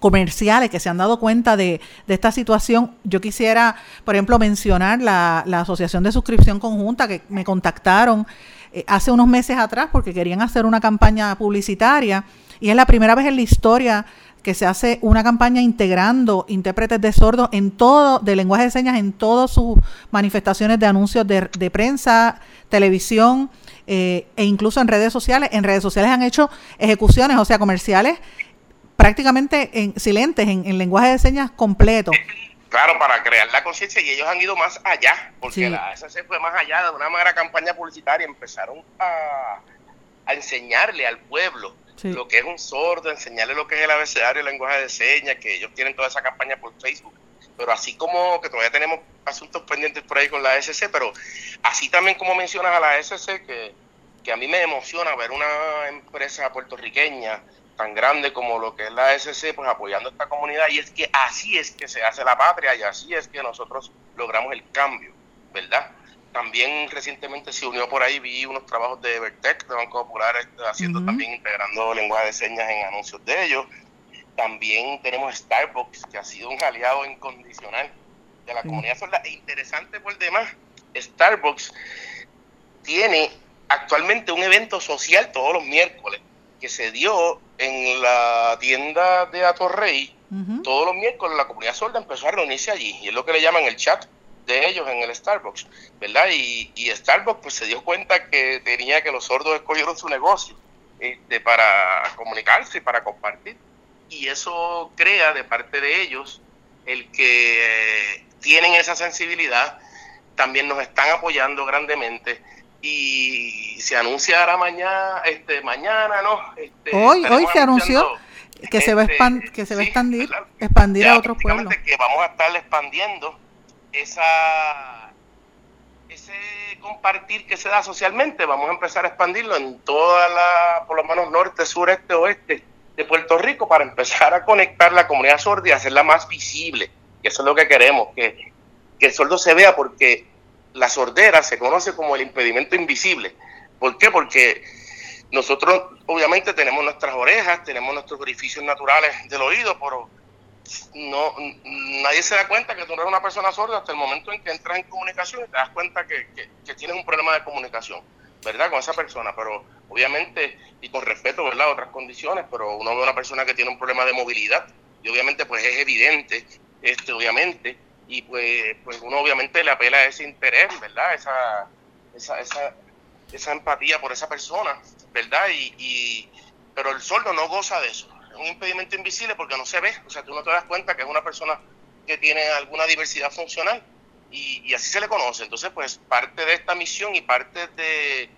comerciales que se han dado cuenta de, de esta situación. Yo quisiera, por ejemplo, mencionar la, la Asociación de Suscripción Conjunta que me contactaron eh, hace unos meses atrás porque querían hacer una campaña publicitaria y es la primera vez en la historia que se hace una campaña integrando intérpretes de sordos en todo, de lenguaje de señas en todas sus manifestaciones de anuncios de, de prensa, televisión eh, e incluso en redes sociales. En redes sociales han hecho ejecuciones, o sea, comerciales prácticamente en silentes, en, lenguaje de señas completo. Claro, para crear la conciencia y ellos han ido más allá, porque la SC fue más allá de una mera campaña publicitaria, empezaron a, enseñarle al pueblo lo que es un sordo, enseñarle lo que es el abecedario, el lenguaje de señas, que ellos tienen toda esa campaña por Facebook. Pero así como que todavía tenemos asuntos pendientes por ahí con la SC, pero así también como mencionas a la SC, que, que a mí me emociona ver una empresa puertorriqueña tan grande como lo que es la SC, pues apoyando a esta comunidad. Y es que así es que se hace la patria y así es que nosotros logramos el cambio, ¿verdad? También recientemente se unió por ahí, vi unos trabajos de Evertech, de Banco Popular, este, haciendo también, integrando lenguaje de señas en anuncios de ellos. También tenemos Starbucks, que ha sido un aliado incondicional de la comunidad. Sorda. E interesante por demás, Starbucks tiene actualmente un evento social todos los miércoles que se dio en la tienda de Atorrey, todos los miércoles. La comunidad sorda empezó a reunirse allí, y es lo que le llaman el chat de ellos en el Starbucks, ¿verdad? Y, y Starbucks pues se dio cuenta que tenía que los sordos escogieron su negocio este, para comunicarse y para compartir. Y eso crea de parte de ellos el que eh, tienen esa sensibilidad, también nos están apoyando grandemente y se anunciará mañana, este, mañana, ¿no? Este, hoy, hoy se anunció que se va a este, que se va a expandir, expandir a otros pueblos. Que vamos a estar expandiendo esa ese compartir que se da socialmente, vamos a empezar a expandirlo en toda la, por lo menos norte, sur, este, oeste de Puerto Rico para empezar a conectar la comunidad sorda y hacerla más visible. Y eso es lo que queremos, que, que el sordo se vea porque la sordera se conoce como el impedimento invisible. ¿Por qué? Porque nosotros obviamente tenemos nuestras orejas, tenemos nuestros orificios naturales del oído, pero no nadie se da cuenta que tú eres una persona sorda hasta el momento en que entras en comunicación y te das cuenta que, que, tienes un problema de comunicación, ¿verdad? Con esa persona, pero obviamente, y con respeto, ¿verdad? A otras condiciones, pero uno ve una persona que tiene un problema de movilidad y obviamente pues es evidente, este, obviamente, y pues, pues uno obviamente le apela a ese interés, ¿verdad? Esa, esa, esa, esa empatía por esa persona, ¿verdad? Y, y, pero el sordo no goza de eso. Un impedimento invisible porque no se ve, o sea, tú no te das cuenta que es una persona que tiene alguna diversidad funcional y, y así se le conoce. Entonces, pues parte de esta misión y parte de,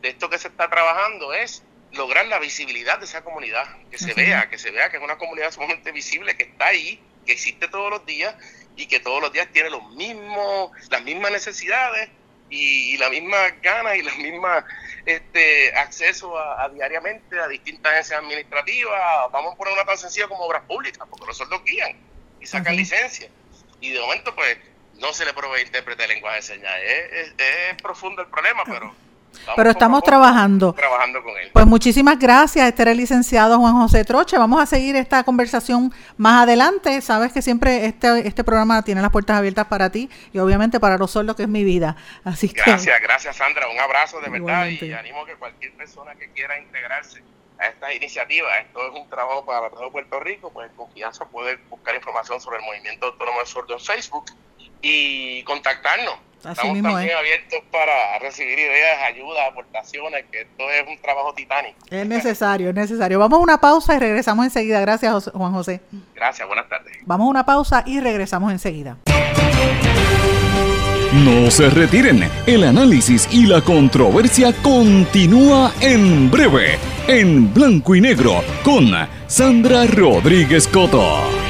de esto que se está trabajando es lograr la visibilidad de esa comunidad, que se vea, que se vea que es una comunidad sumamente visible, que está ahí, que existe todos los días y que todos los días tiene los mismos, las mismas necesidades y, la misma ganas y la misma este, acceso a, diariamente a distintas agencias administrativas. Vamos a poner una tan sencilla como obras públicas, porque los sueldos guían y sacan licencia. Y de momento, pues, no se le provee intérprete de lenguaje de señas. Es, es profundo el problema, pero pero estamos trabajando. Trabajando con él. Pues muchísimas gracias. Este era el licenciado Juan José Troche. Vamos a seguir esta conversación más adelante. Sabes que siempre este, este programa tiene las puertas abiertas para ti y obviamente para los sordos, que es mi vida. Así gracias, gracias Sandra. Un abrazo de verdad y animo que cualquier persona que quiera integrarse a esta iniciativa, esto es un trabajo para todo Puerto Rico, pues en confianza poder buscar información sobre el movimiento autónomo de sordo en Facebook y contactarnos Estamos también abiertos para recibir ideas, ayudas, aportaciones, que esto es un trabajo titánico. Es necesario, es necesario. Vamos a una pausa y regresamos enseguida. Gracias, Juan José. Gracias, buenas tardes. Vamos a una pausa y regresamos enseguida. No se retiren, el análisis y la controversia continúa en breve, en blanco y negro, con Sandra Rodríguez Coto.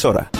emisora.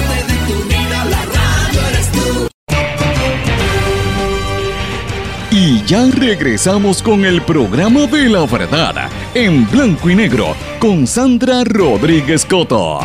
ya regresamos con el programa de la verdad, en blanco y negro, con Sandra Rodríguez Coto.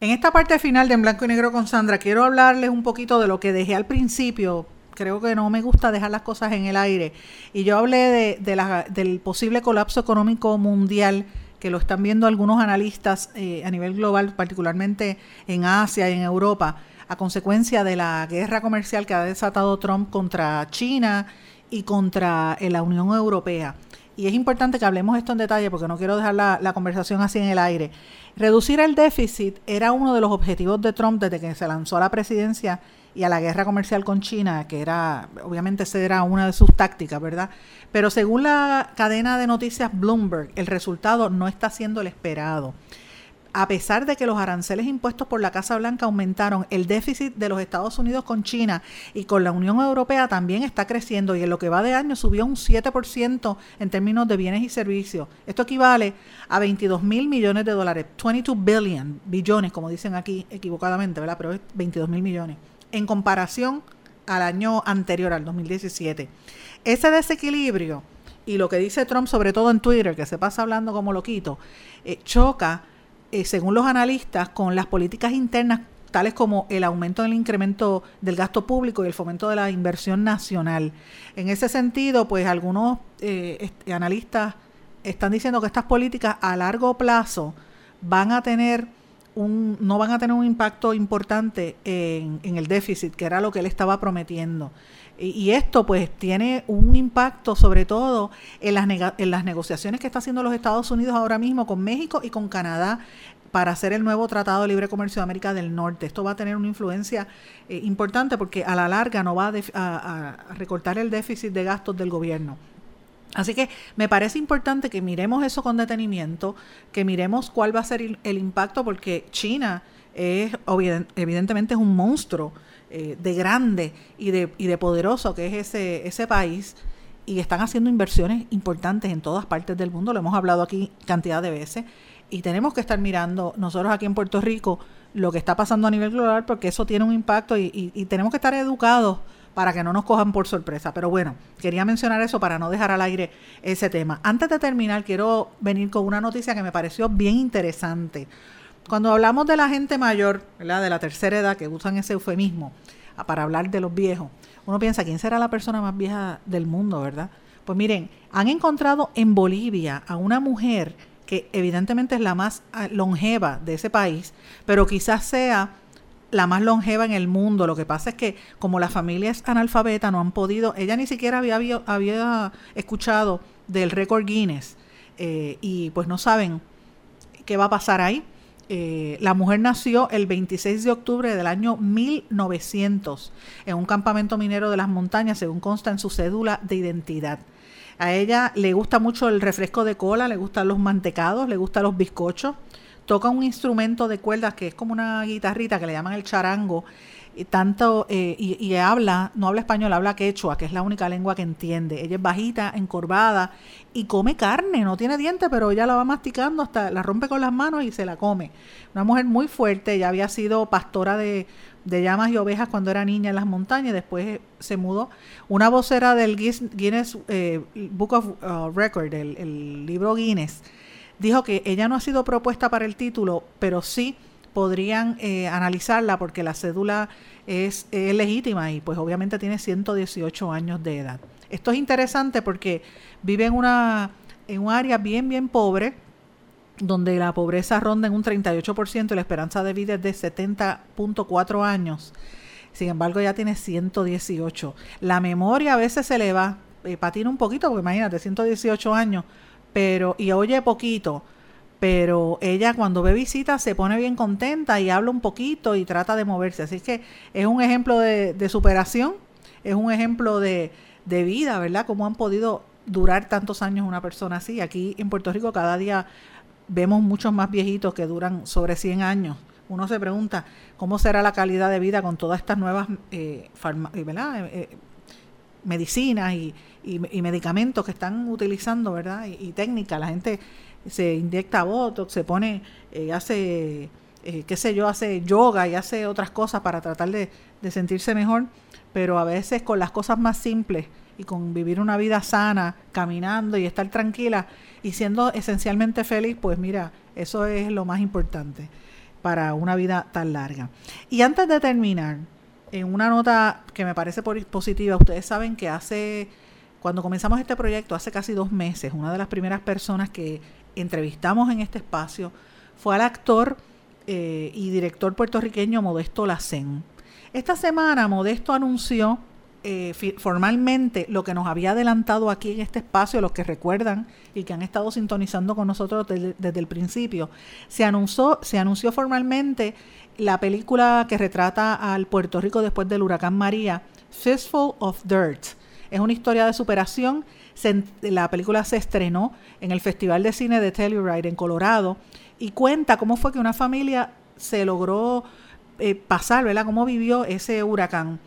En esta parte final de En Blanco y Negro con Sandra, quiero hablarles un poquito de lo que dejé al principio. Creo que no me gusta dejar las cosas en el aire. Y yo hablé de, la- del posible colapso económico mundial que lo están viendo algunos analistas eh, a nivel global, particularmente en Asia y en Europa, a consecuencia de la guerra comercial que ha desatado Trump contra China y contra eh, la Unión Europea. Y es importante que hablemos esto en detalle porque no quiero dejar la, conversación así en el aire. Reducir el déficit era uno de los objetivos de Trump desde que se lanzó a la presidencia y a la guerra comercial con China, que era, obviamente, esa era una de sus tácticas, ¿verdad? Pero según la cadena de noticias Bloomberg, el resultado no está siendo el esperado. A pesar de que los aranceles impuestos por la Casa Blanca aumentaron, el déficit de los Estados Unidos con China y con la Unión Europea también está creciendo y en lo que va de año subió un 7% en términos de bienes y servicios. Esto equivale a 22 mil millones de dólares, 22 billion, billones, como dicen aquí equivocadamente, ¿verdad? Pero es 22 mil millones, en comparación al año anterior, al 2017. Ese desequilibrio y lo que dice Trump, sobre todo en Twitter, que se pasa hablando como loquito, eh, choca, eh, según los analistas, con las políticas internas tales como el aumento del incremento del gasto público y el fomento de la inversión nacional. En ese sentido, pues algunos eh, analistas están diciendo que estas políticas a largo plazo van a tener un, no van a tener un impacto importante en, en el déficit, que era lo que él estaba prometiendo. Y, esto pues tiene un impacto sobre todo en las, en las negociaciones que está haciendo los Estados Unidos ahora mismo con México y con Canadá para hacer el nuevo Tratado de Libre Comercio de América del Norte. Esto va a tener una influencia eh, importante porque a la larga no va a, recortar el déficit de gastos del gobierno. Así que me parece importante que miremos eso con detenimiento, que miremos cuál va a ser el, impacto, porque China es evidentemente es un monstruo eh, de grande y de, y de poderoso que es ese, ese país y están haciendo inversiones importantes en todas partes del mundo, lo hemos hablado aquí cantidad de veces, y tenemos que estar mirando nosotros aquí en Puerto Rico lo que está pasando a nivel global porque eso tiene un impacto y, y tenemos que estar educados para que no nos cojan por sorpresa. Pero bueno, quería mencionar eso para no dejar al aire ese tema. Antes de terminar, quiero venir con una noticia que me pareció bien interesante. Cuando hablamos de la gente mayor, ¿verdad? de la tercera edad, que usan ese eufemismo para hablar de los viejos, uno piensa, ¿quién será la persona más vieja del mundo, verdad? Pues miren, han encontrado en Bolivia a una mujer que evidentemente es la más ah, longeva de ese país, pero quizás sea la más longeva en el mundo. Lo que pasa es que como la familia es analfabeta, no han podido, ella ni siquiera había, había, escuchado del récord Guinness eh, y pues no saben qué va a pasar ahí. Eh, la mujer nació el 26 de octubre del año 1900 en un campamento minero de las montañas, según consta en su cédula de identidad. A ella le gusta mucho el refresco de cola, le gustan los mantecados, le gustan los bizcochos. Toca un instrumento de cuerdas que es como una guitarrita que le llaman el charango tanto eh, y, habla, no habla español, habla quechua, que es la única lengua que entiende. Ella es bajita, encorvada y come carne, no tiene dientes, pero ella la va masticando hasta la rompe con las manos y se la come. Una mujer muy fuerte, ella había sido pastora de, llamas y ovejas cuando era niña en las montañas, después se mudó. Una vocera del Guinness eh, Book of uh, Record, el, el libro Guinness, dijo que ella no ha sido propuesta para el título, pero sí podrían eh, analizarla porque la cédula es, legítima y pues obviamente tiene 118 años de edad. Esto es interesante porque vive en, una, en un área bien, bien pobre, donde la pobreza ronda en un 38% y la esperanza de vida es de 70.4 años. Sin embargo, ya tiene 118. La memoria a veces se le va, eh, patina un poquito, porque imagínate, 118 años, pero y oye poquito, pero ella cuando ve visitas se pone bien contenta y habla un poquito y trata de moverse. Así que es un ejemplo de, superación, es un ejemplo de, vida, ¿verdad? Cómo han podido durar tantos años una persona así. Aquí en Puerto Rico cada día vemos muchos más viejitos que duran sobre 100 años. Uno se pregunta cómo será la calidad de vida con todas estas nuevas eh, eh, eh, medicinas y, medicamentos que están utilizando, ¿verdad? Y, y técnicas. La gente se inyecta botox, se pone, eh, hace, eh, qué sé yo, hace yoga y hace otras cosas para tratar de, sentirse mejor, pero a veces con las cosas más simples y con vivir una vida sana, caminando y estar tranquila y siendo esencialmente feliz, pues mira, eso es lo más importante para una vida tan larga. Y antes de terminar, en una nota que me parece positiva, ustedes saben que hace, cuando comenzamos este proyecto, hace casi dos meses, una de las primeras personas que entrevistamos en este espacio fue al actor eh, y director puertorriqueño Modesto Lacén. Esta semana Modesto anunció eh, formalmente lo que nos había adelantado aquí en este espacio, los que recuerdan y que han estado sintonizando con nosotros desde, el principio. Se anunció, se anunció formalmente la película que retrata al Puerto Rico después del huracán María, Fistful of Dirt. Es una historia de superación la película se estrenó en el Festival de Cine de Telluride en Colorado y cuenta cómo fue que una familia se logró eh, pasar, ¿verdad? Cómo vivió ese huracán.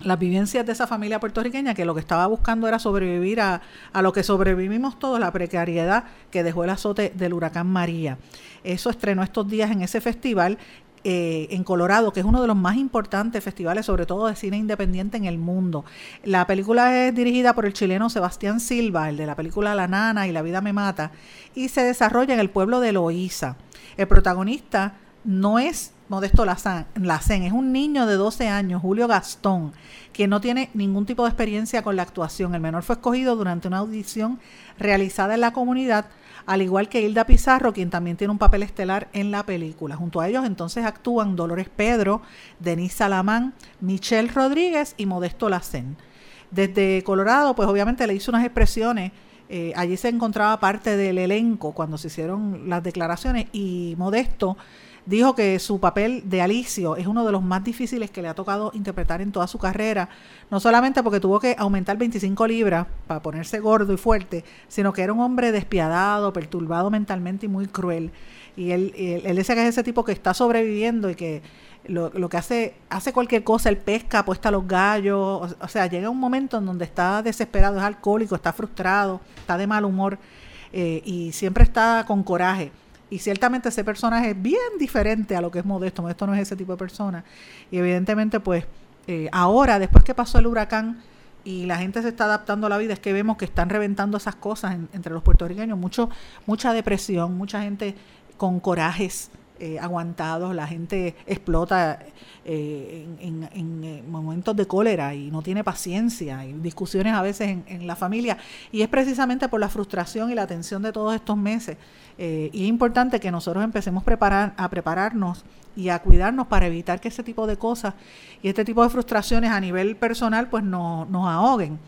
Las vivencias de esa familia puertorriqueña que lo que estaba buscando era sobrevivir a, a lo que sobrevivimos todos, la precariedad que dejó el azote del huracán María. Eso estrenó estos días en ese festival eh, en Colorado, que es uno de los más importantes festivales, sobre todo de cine independiente en el mundo. La película es dirigida por el chileno Sebastián Silva, el de la película La Nana y La Vida Me Mata, y se desarrolla en el pueblo de Loíza. El protagonista no es Modesto Lacén. Es un niño de 12 años, Julio Gastón, que no tiene ningún tipo de experiencia con la actuación. El menor fue escogido durante una audición realizada en la comunidad, al igual que Hilda Pizarro, quien también tiene un papel estelar en la película. Junto a ellos entonces actúan Dolores Pedro, Denise Salamán, Michelle Rodríguez y Modesto Lacén. Desde Colorado, pues obviamente le hizo unas expresiones eh, allí se encontraba parte del elenco cuando se hicieron las declaraciones y Modesto dijo que su papel de Alicio es uno de los más difíciles que le ha tocado interpretar en toda su carrera, no solamente porque tuvo que aumentar 25 libras para ponerse gordo y fuerte, sino que era un hombre despiadado, perturbado mentalmente y muy cruel. Y él, él, él dice que es ese tipo que está sobreviviendo y que lo, lo, que hace, hace cualquier cosa, él pesca, apuesta a los gallos, o, sea, llega un momento en donde está desesperado, es alcohólico, está frustrado, está de mal humor eh, y siempre está con coraje. Y ciertamente ese personaje es bien diferente a lo que es Modesto. Modesto no es ese tipo de persona. Y evidentemente, pues, eh, ahora, después que pasó el huracán y la gente se está adaptando a la vida, es que vemos que están reventando esas cosas entre los puertorriqueños. Mucho, mucha depresión, mucha gente con corajes eh, aguantados, la gente explota eh, en, eh, momentos de cólera y no tiene paciencia, y discusiones a veces en, la familia, y es precisamente por la frustración y la tensión de todos estos meses. y es importante que nosotros empecemos preparar, a prepararnos y a cuidarnos para evitar que ese tipo de cosas y este tipo de frustraciones a nivel personal pues no, nos ahoguen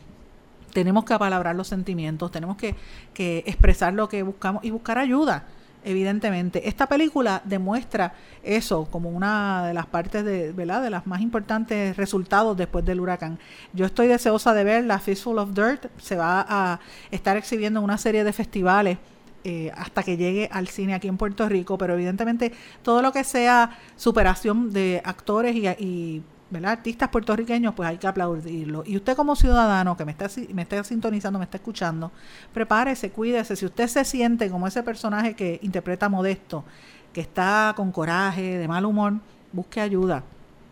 tenemos que apalabrar los sentimientos, tenemos que, que expresar lo que buscamos y buscar ayuda evidentemente. Esta película demuestra eso como una de las partes de, ¿verdad? de las más importantes resultados después del huracán. Yo estoy deseosa de ver la Fistful of Dirt, se va a estar exhibiendo en una serie de festivales eh, hasta que llegue al cine aquí en Puerto Rico, pero evidentemente todo lo que sea superación de actores y, y artistas puertorriqueños, pues hay que aplaudirlo. Y usted como ciudadano que me está, me está sintonizando, me está escuchando, prepárese, cuídese. Si usted se siente como ese personaje que interpreta Modesto, que está con coraje, de mal humor, busque ayuda.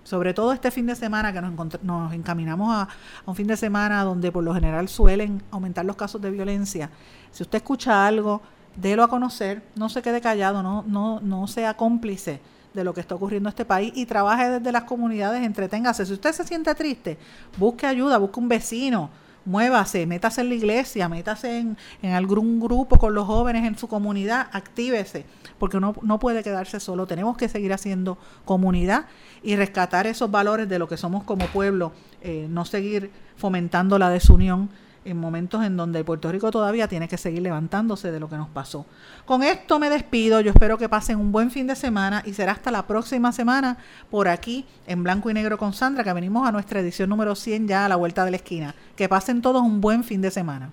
Sobre todo este fin de semana que nos, nos encaminamos a, a, un fin de semana donde por lo general suelen aumentar los casos de violencia. Si usted escucha algo, délo a conocer, no se quede callado, no, no, no sea cómplice de lo que está ocurriendo en este país y trabaje desde las comunidades, entreténgase. Si usted se siente triste, busque ayuda, busque un vecino, muévase, métase en la iglesia, métase en, en algún grupo con los jóvenes en su comunidad, actívese, porque uno no puede quedarse solo. Tenemos que seguir haciendo comunidad y rescatar esos valores de lo que somos como pueblo, eh, no seguir fomentando la desunión en momentos en donde Puerto Rico todavía tiene que seguir levantándose de lo que nos pasó. Con esto me despido, yo espero que pasen un buen fin de semana y será hasta la próxima semana por aquí en Blanco y Negro con Sandra, que venimos a nuestra edición número 100 ya a la vuelta de la esquina. Que pasen todos un buen fin de semana.